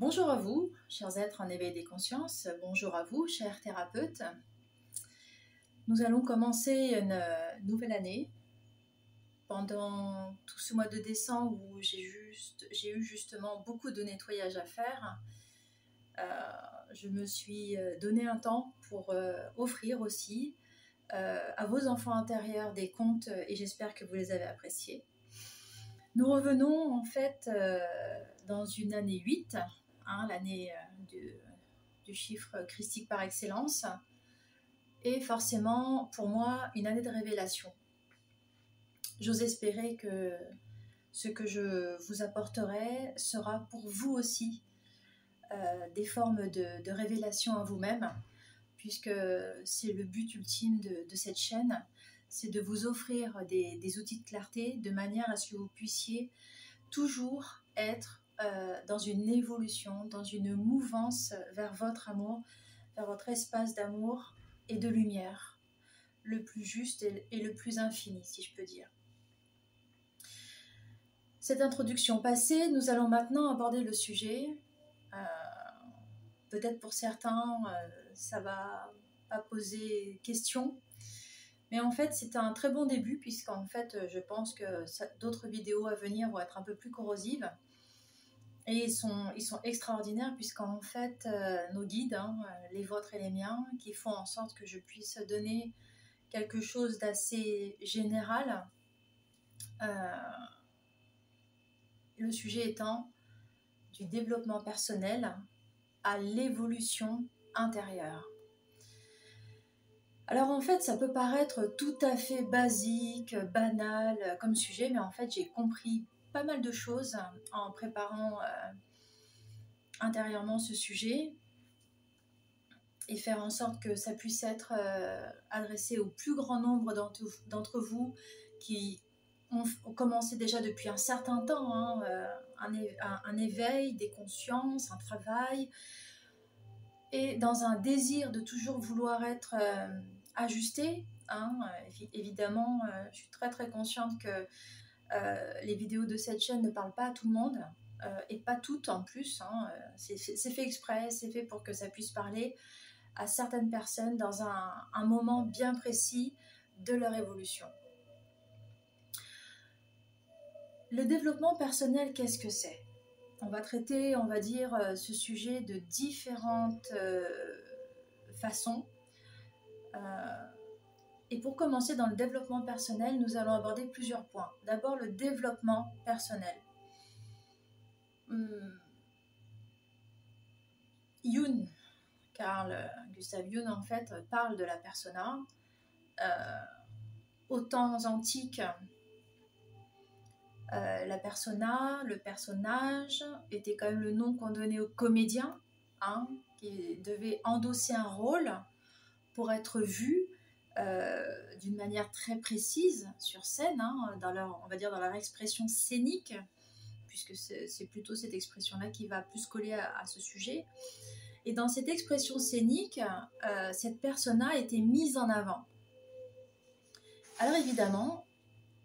Bonjour à vous, chers êtres en éveil des consciences. Bonjour à vous, chers thérapeutes. Nous allons commencer une euh, nouvelle année. Pendant tout ce mois de décembre où j'ai eu justement beaucoup de nettoyage à faire, euh, je me suis euh, donné un temps pour offrir aussi à vos enfants intérieurs des contes et j'espère que vous les avez appréciés. Nous revenons en fait dans une année 8 Hein, l'année euh, du, chiffre christique par excellence, et forcément pour moi une année de révélation. J'ose espérer que ce que je vous apporterai sera pour vous aussi euh, des formes de, révélation à vous-même, puisque c'est le but ultime de, cette chaîne, c'est de vous offrir des, des, outils de clarté de manière à ce que vous puissiez toujours être euh, dans une évolution, dans une mouvance vers votre amour, vers votre espace d'amour et de lumière, le plus juste et le plus infini, si je peux dire. Cette introduction passée, nous allons maintenant aborder le sujet. Euh, peut-être pour certains, euh, ça va pas poser question, mais en fait, c'est un très bon début puisqu'en fait, je pense que d'autres vidéos à venir vont être un peu plus corrosives. Et ils sont, extraordinaires puisqu'en fait, euh, nos guides, hein, euh, les vôtres et les miens, qui font en sorte que je puisse donner quelque chose d'assez général. Euh, le sujet étant du développement personnel à l'évolution intérieure. Alors en fait, ça peut paraître tout à fait basique, banal comme sujet, mais en fait, j'ai compris pas mal de choses en préparant euh, intérieurement ce sujet et faire en sorte que ça puisse être euh, adressé au plus grand nombre d'entre vous qui ont, commencé déjà depuis un certain temps hein, euh, un, éveil des consciences, un travail, et dans un désir de toujours vouloir être ajusté. Hein, évidemment, je suis très très consciente que les vidéos de cette chaîne ne parlent pas à tout le monde, euh, et pas toutes en plus. Hein, euh, c'est fait exprès, c'est fait pour que ça puisse parler à certaines personnes dans un, moment bien précis de leur évolution. Le développement personnel, qu'est-ce que c'est? On va traiter, on va dire, ce sujet de différentes façons. Et pour commencer dans le développement personnel, nous allons aborder plusieurs points. D'abord le développement personnel. Hmm. Jung, Carl Gustav Jung en fait parle de la persona. Euh, aux temps antiques, euh, la persona, le personnage, était quand même le nom qu'on donnait aux comédiens, hein, qui devaient endosser un rôle pour être vu d'une manière très précise sur scène, hein, dans leur, on va dire dans leur expression scénique, puisque c'est plutôt cette expression-là qui va plus coller à, ce sujet. Et dans cette expression scénique, euh, cette personne a été mise en avant. Alors évidemment,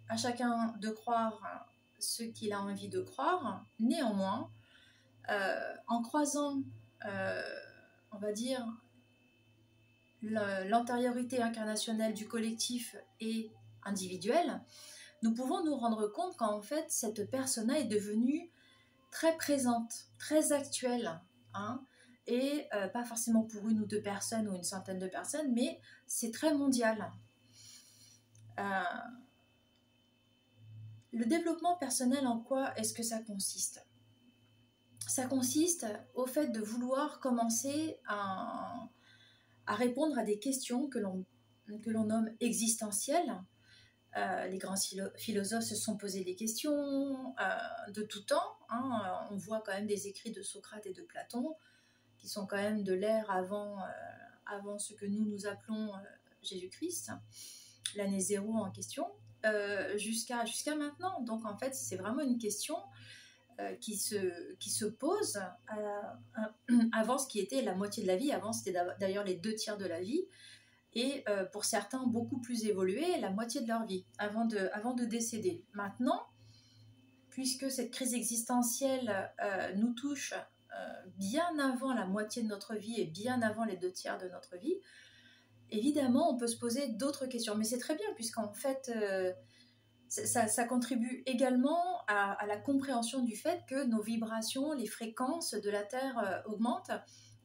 à chacun de croire ce qu'il a envie de croire. Néanmoins, euh, en croisant, on va dire, l'antériorité incarnationnelle du collectif et individuelle, nous pouvons nous rendre compte qu'en fait, cette persona est devenue très présente, très actuelle, hein, et euh, pas forcément pour une ou deux personnes ou une centaine de personnes, mais c'est très mondial. Euh, le développement personnel, en quoi est-ce que ça consiste? Ça consiste au fait de vouloir commencer à à répondre à des questions que l'on que nomme existentielles. Euh, les grands philosophes se sont posés des questions euh, de tout temps. Hein. Euh, on voit quand même des écrits de Socrate et de Platon qui sont quand même de l'ère avant, avant ce que nous nous appelons Jésus-Christ, l'année zéro en question, jusqu'à jusqu'à maintenant. Donc en fait, c'est vraiment une question qui, se, qui se pose avant ce qui était la moitié de la vie. Avant, c'était d'ailleurs les deux tiers de la vie. Et euh, pour certains, beaucoup plus évolué, la moitié de leur vie, avant de, avant de décéder. Maintenant, puisque cette crise existentielle euh, nous touche bien avant la moitié de notre vie et bien avant les deux tiers de notre vie, évidemment, on peut se poser d'autres questions. Mais c'est très bien, puisqu'en fait, ça, contribue également à, la compréhension du fait que nos vibrations, les fréquences de la Terre euh, augmentent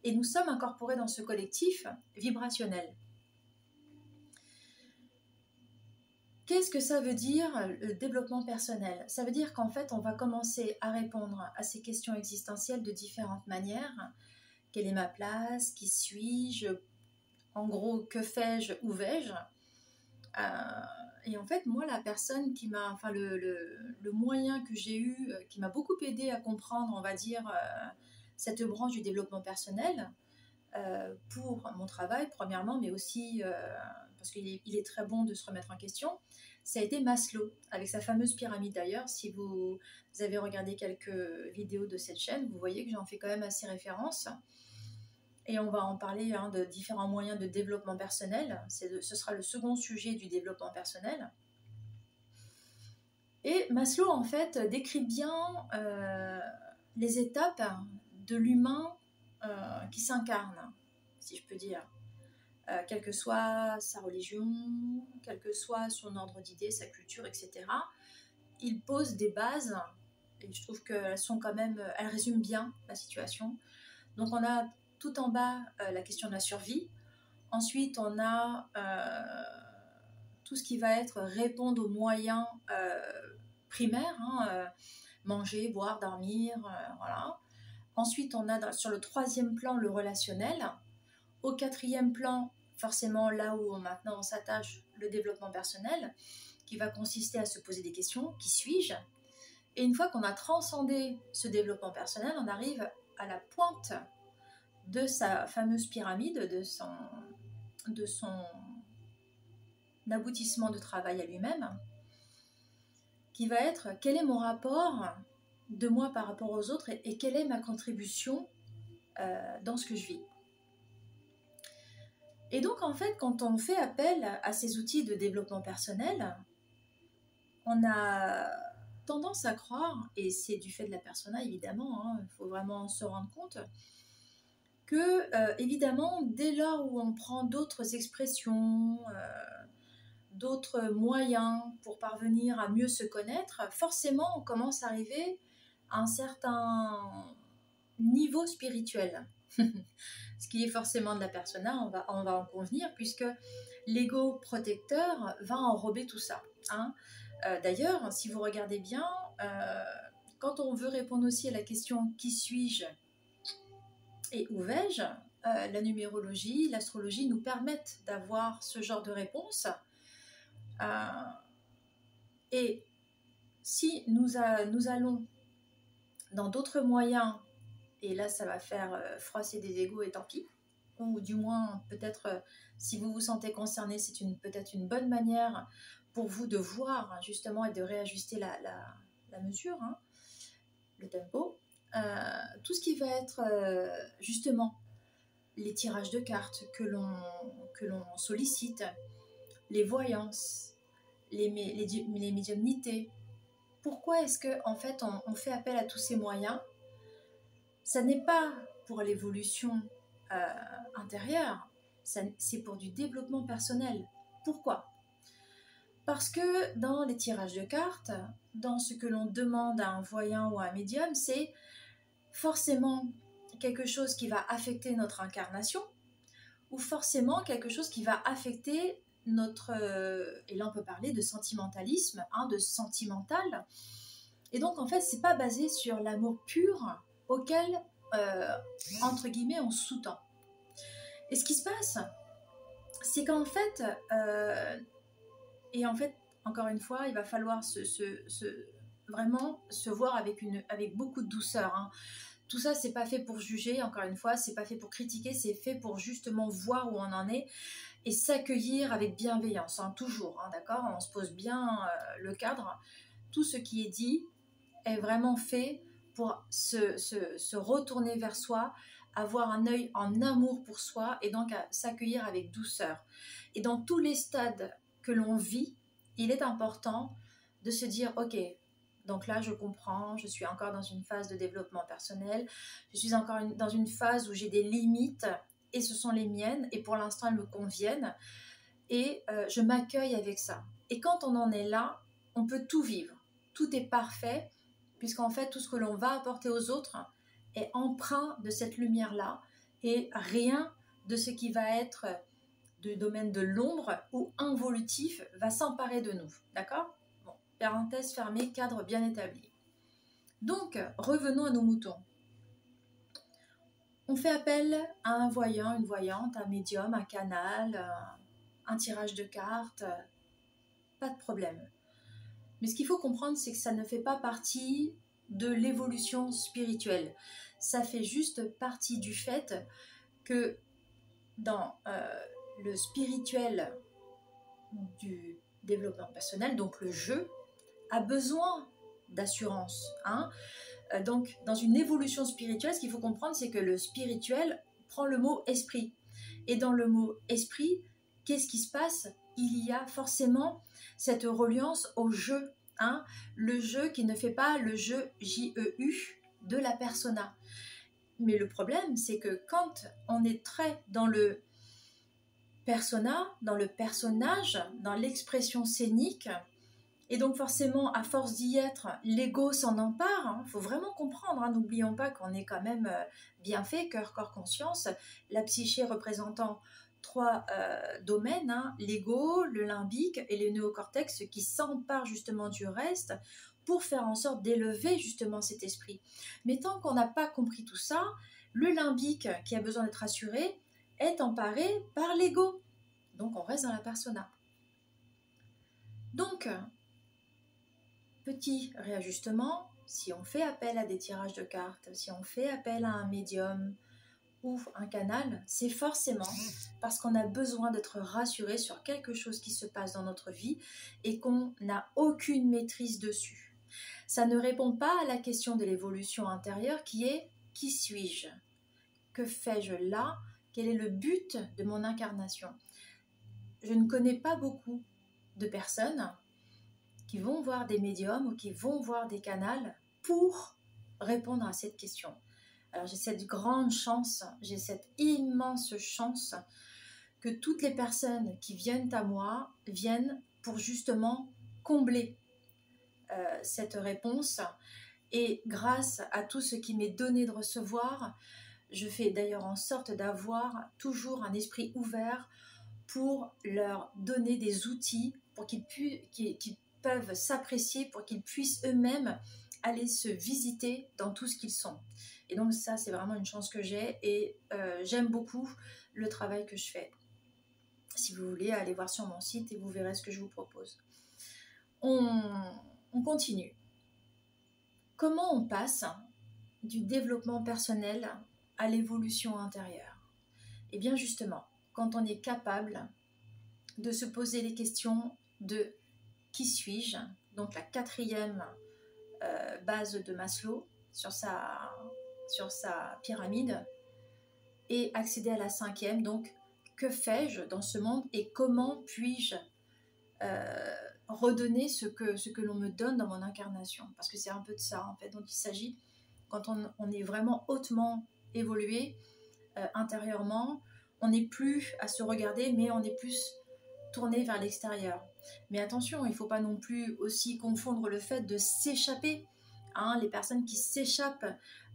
et nous sommes incorporés dans ce collectif vibrationnel. Qu'est-ce que ça veut dire le développement personnel? Ça veut dire qu'en fait, on va commencer à répondre à ces questions existentielles de différentes manières. Quelle est ma place? Qui suis-je? En gros, que fais-je? Où vais-je? Euh, Et en fait, moi, la personne qui m'a, enfin, le, moyen que j'ai eu, euh, qui m'a beaucoup aidé à comprendre, on va dire, euh, cette branche du développement personnel, pour mon travail, premièrement, mais aussi parce qu'il est, très bon de se remettre en question, ça a été Maslow, avec sa fameuse pyramide d'ailleurs. Si vous, avez regardé quelques vidéos de cette chaîne, vous voyez que j'en fais quand même assez référence. Et on va en parler hein, de différents moyens de développement personnel. ce sera le second sujet du développement personnel. Et Maslow, en fait, décrit bien euh, les étapes de l'humain euh, qui s'incarne, si je peux dire. Euh, quelle que soit sa religion, quel que soit son ordre d'idées, sa culture, etc. Il pose des bases, et je trouve qu'elles sont quand même, elles résument bien la situation. Donc on a tout en bas euh, la question de la survie. Ensuite, on a euh, tout ce qui va être répondre aux moyens primaires, hein, manger, boire, dormir, voilà. Ensuite, on a sur le troisième plan le relationnel. Au quatrième plan, forcément là où maintenant on s'attache le développement personnel, qui va consister à se poser des questions, qui suis-je? Et une fois qu'on a transcendé ce développement personnel, on arrive à la pointe de sa fameuse pyramide, de son, aboutissement de travail à lui-même, qui va être quel est mon rapport de moi par rapport aux autres et, quelle est ma contribution euh, dans ce que je vis? Et donc, en fait, quand on fait appel à ces outils de développement personnel, on a tendance à croire, et c'est du fait de la persona évidemment, hein, il faut vraiment se rendre compte, que euh, évidemment, dès lors où on prend d'autres expressions, euh, d'autres moyens pour parvenir à mieux se connaître, forcément on commence à arriver à un certain niveau spirituel. ce qui est forcément de la persona, on va, on va en convenir, puisque l'ego protecteur va enrober tout ça. Hein. Euh, d'ailleurs, si vous regardez bien, quand on veut répondre aussi à la question qui suis-je? Et où vais-je, euh, la numérologie, l'astrologie nous permettent d'avoir ce genre de réponse. et si nous, allons dans d'autres moyens et là, ça va faire euh, froisser des égaux et tant pis. Ou du moins, peut-être, euh, si vous vous sentez concerné, c'est peut-être une bonne manière pour vous de voir justement et de réajuster la, mesure, hein, le tempo. Euh, tout ce qui va être justement les tirages de cartes que l'on sollicite, les voyances, les, les, médiumnités. Pourquoi est-ce que en fait on, fait appel à tous ces moyens? Ça n'est pas pour l'évolution euh, intérieure, c'est pour du développement personnel. Pourquoi? Parce que dans les tirages de cartes, dans ce que l'on demande à un voyant ou à un médium, c'est forcément quelque chose qui va affecter notre incarnation ou forcément quelque chose qui va affecter notre... Euh, et là on peut parler de sentimentalisme, hein, de sentimental. Et donc en fait, c'est pas basé sur l'amour pur auquel, euh, entre guillemets, on sous-tend. Et ce qui se passe, c'est qu'en fait, euh, et en fait, encore une fois, il va falloir se, vraiment se voir avec, une, avec beaucoup de douceur. Hein. Tout ça, c'est pas fait pour juger, encore une fois, c'est pas fait pour critiquer, c'est fait pour justement voir où on en est et s'accueillir avec bienveillance, hein, toujours, hein, d'accord? On se pose bien euh, le cadre. Tout ce qui est dit est vraiment fait pour se, retourner vers soi, avoir un œil en amour pour soi et donc s'accueillir avec douceur. Et dans tous les stades que l'on vit, il est important de se dire, ok, Donc là, je comprends, je suis encore dans une phase de développement personnel, je suis encore dans une phase où j'ai des limites et ce sont les miennes et pour l'instant elles me conviennent et euh, je m'accueille avec ça. Et quand on en est là, on peut tout vivre. Tout est parfait puisqu'en fait tout ce que l'on va apporter aux autres est empreint de cette lumière-là et rien de ce qui va être du domaine de l'ombre ou involutif va s'emparer de nous. D'accord? Parenthèse fermée, cadre bien établi. Donc, revenons à nos moutons. On fait appel à un voyant, une voyante, un médium, un canal, un tirage de cartes, pas de problème. Mais ce qu'il faut comprendre, c'est que ça ne fait pas partie de l'évolution spirituelle. Ça fait juste partie du fait que dans euh, le spirituel du développement personnel, donc le jeu, a besoin d'assurance. Hein euh, donc, dans une évolution spirituelle, ce qu'il faut comprendre, c'est que le spirituel prend le mot esprit. Et dans le mot esprit, qu'est-ce qui se passe? Il y a forcément cette reliance au jeu. Hein le jeu qui ne fait pas le jeu J-E-U de la persona. Mais le problème, c'est que quand on est très dans le persona, dans le personnage, dans l'expression scénique, et donc forcément, à force d'y être, l'ego s'en empare. Il hein. faut vraiment comprendre. Hein. N'oublions pas qu'on est quand même euh, bien fait, cœur, corps, conscience. La psyché représentant trois euh, domaines, hein. l'ego, le limbique et le néocortex, qui s'emparent justement du reste pour faire en sorte d'élever justement cet esprit. Mais tant qu'on n'a pas compris tout ça, le limbique qui a besoin d'être assuré est emparé par l'ego. Donc on reste dans la persona. Donc, petit réajustement, si on fait appel à des tirages de cartes, si on fait appel à un médium ou un canal, c'est forcément parce qu'on a besoin d'être rassuré sur quelque chose qui se passe dans notre vie et qu'on n'a aucune maîtrise dessus. Ça ne répond pas à la question de l'évolution intérieure qui est qui suis-je? Que fais-je là? Quel est le but de mon incarnation? Je ne connais pas beaucoup de personnes qui vont voir des médiums ou qui vont voir des canals pour répondre à cette question. Alors j'ai cette grande chance, j'ai cette immense chance que toutes les personnes qui viennent à moi viennent pour justement combler euh, cette réponse. Et grâce à tout ce qui m'est donné de recevoir, je fais d'ailleurs en sorte d'avoir toujours un esprit ouvert pour leur donner des outils pour qu'ils puissent peuvent s'apprécier pour qu'ils puissent eux-mêmes aller se visiter dans tout ce qu'ils sont. Et donc ça, c'est vraiment une chance que j'ai et euh, j'aime beaucoup le travail que je fais. Si vous voulez, allez voir sur mon site et vous verrez ce que je vous propose. On, on continue. Comment on passe du développement personnel à l'évolution intérieure? Eh bien justement, quand on est capable de se poser les questions de qui suis-je? Donc la quatrième euh, base de Maslow sur sa, sur sa pyramide. Et accéder à la cinquième, donc que fais-je dans ce monde et comment puis-je euh, redonner ce que, ce que l'on me donne dans mon incarnation? Parce que c'est un peu de ça en fait dont il s'agit quand on, est vraiment hautement évolué euh, intérieurement. On n'est plus à se regarder, mais on est plus tourner vers l'extérieur. Mais attention, il ne faut pas non plus aussi confondre le fait de s'échapper. Hein, les personnes qui s'échappent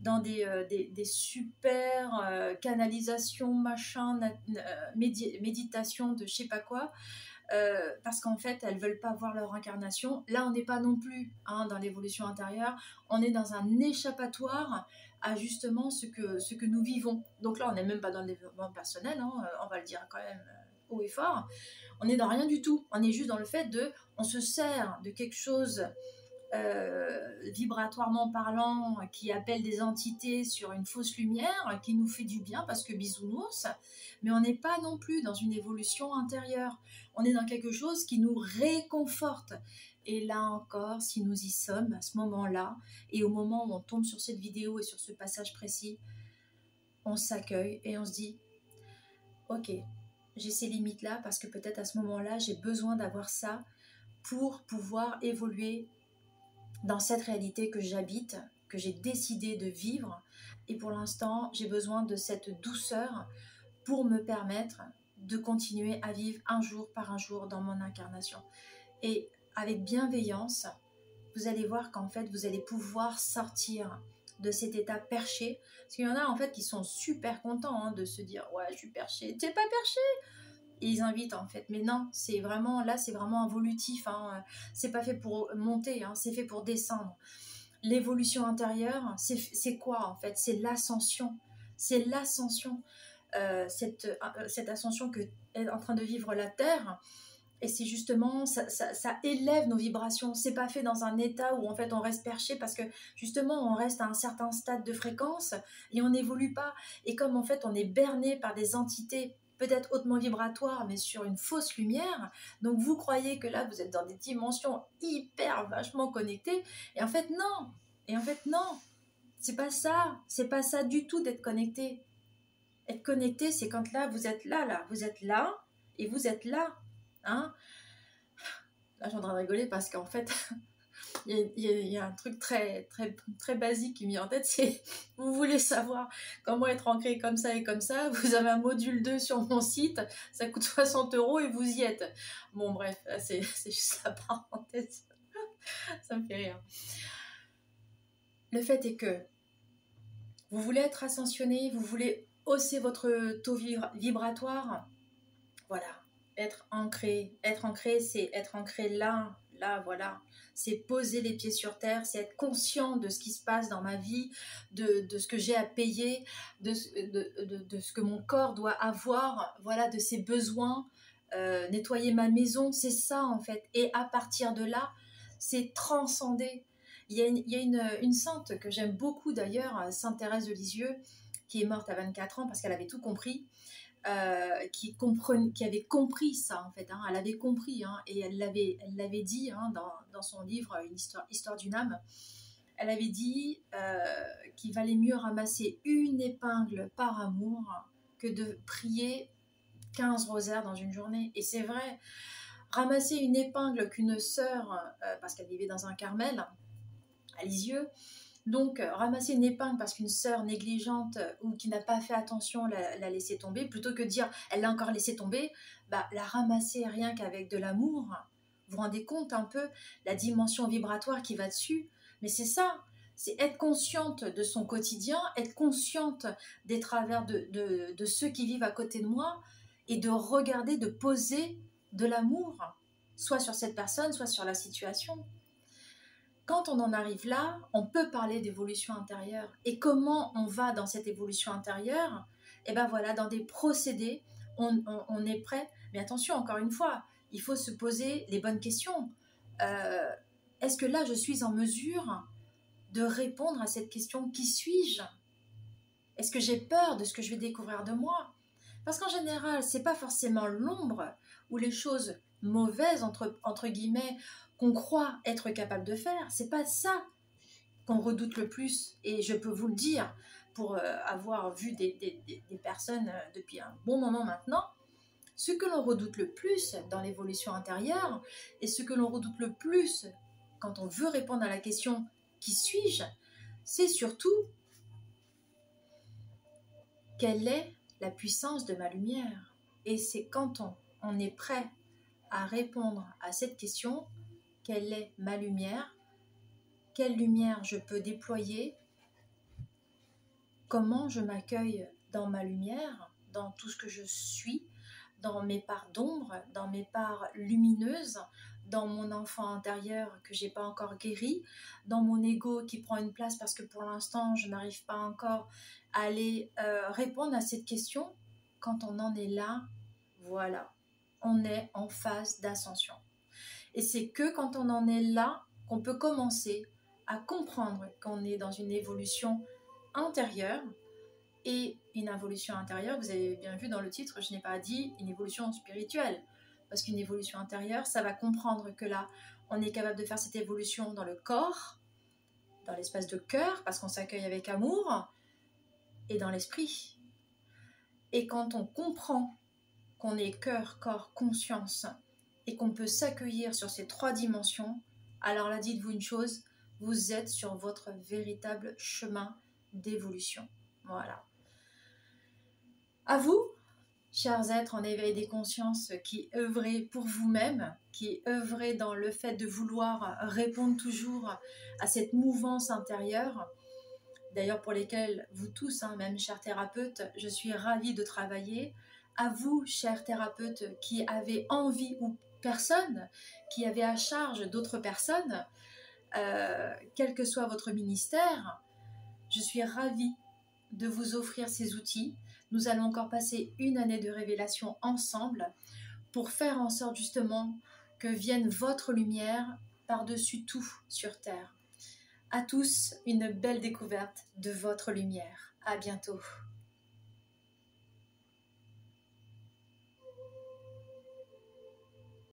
dans des, euh, super euh, canalisations, machin, euh, méditation de je sais pas quoi, parce qu'en fait elles veulent pas voir leur incarnation. Là, on n'est pas non plus hein, dans l'évolution intérieure, on est dans un échappatoire à justement ce que, ce que nous vivons. Donc là, on n'est même pas dans le développement personnel, hein, on va le dire quand même haut et fort on est dans rien du tout. On est juste dans le fait de, on se sert de quelque chose euh, vibratoirement parlant qui appelle des entités sur une fausse lumière, qui nous fait du bien parce que bisounours, mais on n'est pas non plus dans une évolution intérieure. On est dans quelque chose qui nous réconforte. Et là encore, si nous y sommes à ce moment-là, et au moment où on tombe sur cette vidéo et sur ce passage précis, on s'accueille et on se dit, ok, j'ai ces limites-là parce que peut-être à ce moment-là, j'ai besoin d'avoir ça pour pouvoir évoluer dans cette réalité que j'habite, que j'ai décidé de vivre. Et pour l'instant, j'ai besoin de cette douceur pour me permettre de continuer à vivre un jour par un jour dans mon incarnation. Et avec bienveillance, vous allez voir qu'en fait, vous allez pouvoir sortir de cet état perché. Parce qu'il y en a en fait qui sont super contents hein, de se dire Ouais, je suis perché. T'es pas perché ils invitent en fait. Mais non, c'est vraiment là, c'est vraiment involutif. Hein. C'est pas fait pour monter, hein, c'est fait pour descendre. L'évolution intérieure, c'est quoi en fait? C'est l'ascension. C'est l'ascension. Euh, cette, euh, cette ascension que est en train de vivre la Terre. Et c'est justement, ça, ça, élève nos vibrations. C'est pas fait dans un état où en fait on reste perché parce que justement on reste à un certain stade de fréquence et on n'évolue pas. Et comme en fait on est berné par des entités peut-être hautement vibratoires mais sur une fausse lumière, donc vous croyez que là vous êtes dans des dimensions hyper vachement connectées et en fait non. Et en fait non. C'est pas ça. C'est pas ça du tout d'être connecté. Être connecté, c'est quand là vous êtes là, là, vous êtes là et vous êtes là Hein? Là, j'ai en train de rigoler parce qu'en fait, il y, a, un truc très basique qui me vient en tête, c'est vous voulez savoir comment être ancré comme ça et comme ça, vous avez un module 2 sur mon site, ça coûte 60 euros et vous y êtes. Bon, bref, c'est juste la parenthèse. ça me fait rire. Le fait est que vous voulez être ascensionné, vous voulez hausser votre taux vibratoire, voilà, être ancré. Être ancré, c'est être ancré là, là, voilà. C'est poser les pieds sur terre, c'est être conscient de ce qui se passe dans ma vie, de, ce que j'ai à payer, de, de, ce que mon corps doit avoir, voilà, de ses besoins, euh, nettoyer ma maison, c'est ça en fait. Et à partir de là, c'est transcender. Il y a une, il y a une, une sainte que j'aime beaucoup d'ailleurs, Sainte Thérèse de Lisieux, qui est morte à 24 ans parce qu'elle avait tout compris. Euh, qui, qui avait compris ça en fait. Hein. elle avait compris hein, et elle l'avait, elle dit hein, dans, dans, son livre Une histoire, histoire d'une âme. Elle avait dit euh, qu'il valait mieux ramasser une épingle par amour que de prier 15 rosaires dans une journée. Et c'est vrai, ramasser une épingle qu'une sœur, euh, parce qu'elle vivait dans un Carmel, à Lisieux, donc, euh, ramasser une épingle parce qu'une sœur négligente euh, ou qui n'a pas fait attention l'a, laissé tomber, plutôt que dire elle l'a encore laissé tomber, bah, la ramasser rien qu'avec de l'amour. Vous vous rendez compte un peu la dimension vibratoire qui va dessus Mais c'est ça, c'est être consciente de son quotidien, être consciente des travers de, de ceux qui vivent à côté de moi et de regarder, de poser de l'amour, soit sur cette personne, soit sur la situation quand on en arrive là, on peut parler d'évolution intérieure. Et comment on va dans cette évolution intérieure? Eh bien voilà, dans des procédés, on, est prêt. Mais attention, encore une fois, il faut se poser les bonnes questions. Euh, est-ce que là, je suis en mesure de répondre à cette question Qui suis-je? Est-ce que j'ai peur de ce que je vais découvrir de moi? Parce qu'en général, c'est pas forcément l'ombre ou les choses mauvaises entre, entre guillemets qu'on croit être capable de faire. C'est pas ça qu'on redoute le plus. Et je peux vous le dire, pour euh, avoir vu des, personnes euh, depuis un bon moment maintenant, ce que l'on redoute le plus dans l'évolution intérieure et ce que l'on redoute le plus quand on veut répondre à la question qui suis-je, c'est surtout quelle est la puissance de ma lumière? Et c'est quand on est prêt à répondre à cette question quelle est ma lumière, quelle lumière je peux déployer, comment je m'accueille dans ma lumière, dans tout ce que je suis, dans mes parts d'ombre, dans mes parts lumineuses, dans mon enfant intérieur que j'ai pas encore guéri, dans mon ego qui prend une place parce que pour l'instant je n'arrive pas encore à aller euh, répondre à cette question? Quand on en est là, voilà, on est en phase d'ascension. Et c'est que quand on en est là qu'on peut commencer à comprendre qu'on est dans une évolution intérieure. Et une évolution intérieure, vous avez bien vu dans le titre, je n'ai pas dit une évolution spirituelle. Parce qu'une évolution intérieure, ça va comprendre que là, on est capable de faire cette évolution dans le corps, dans l'espace de cœur, parce qu'on s'accueille avec amour, et dans l'esprit. Et quand on comprend qu'on est cœur, corps, conscience, et qu'on peut s'accueillir sur ces trois dimensions, alors là, dites-vous une chose, vous êtes sur votre véritable chemin d'évolution. Voilà. À vous, chers êtres en éveil des consciences qui œuvrez pour vous-même, qui œuvrez dans le fait de vouloir répondre toujours à cette mouvance intérieure, d'ailleurs pour lesquelles vous tous, hein, même chers thérapeutes, je suis ravie de travailler. À vous, chers thérapeutes, qui avez envie ou personne, qui avez à charge d'autres personnes, euh, quel que soit votre ministère, je suis ravie de vous offrir ces outils. Nous allons encore passer une année de révélation ensemble pour faire en sorte justement que vienne votre lumière par-dessus tout sur Terre. À tous, une belle découverte de votre lumière. À bientôt.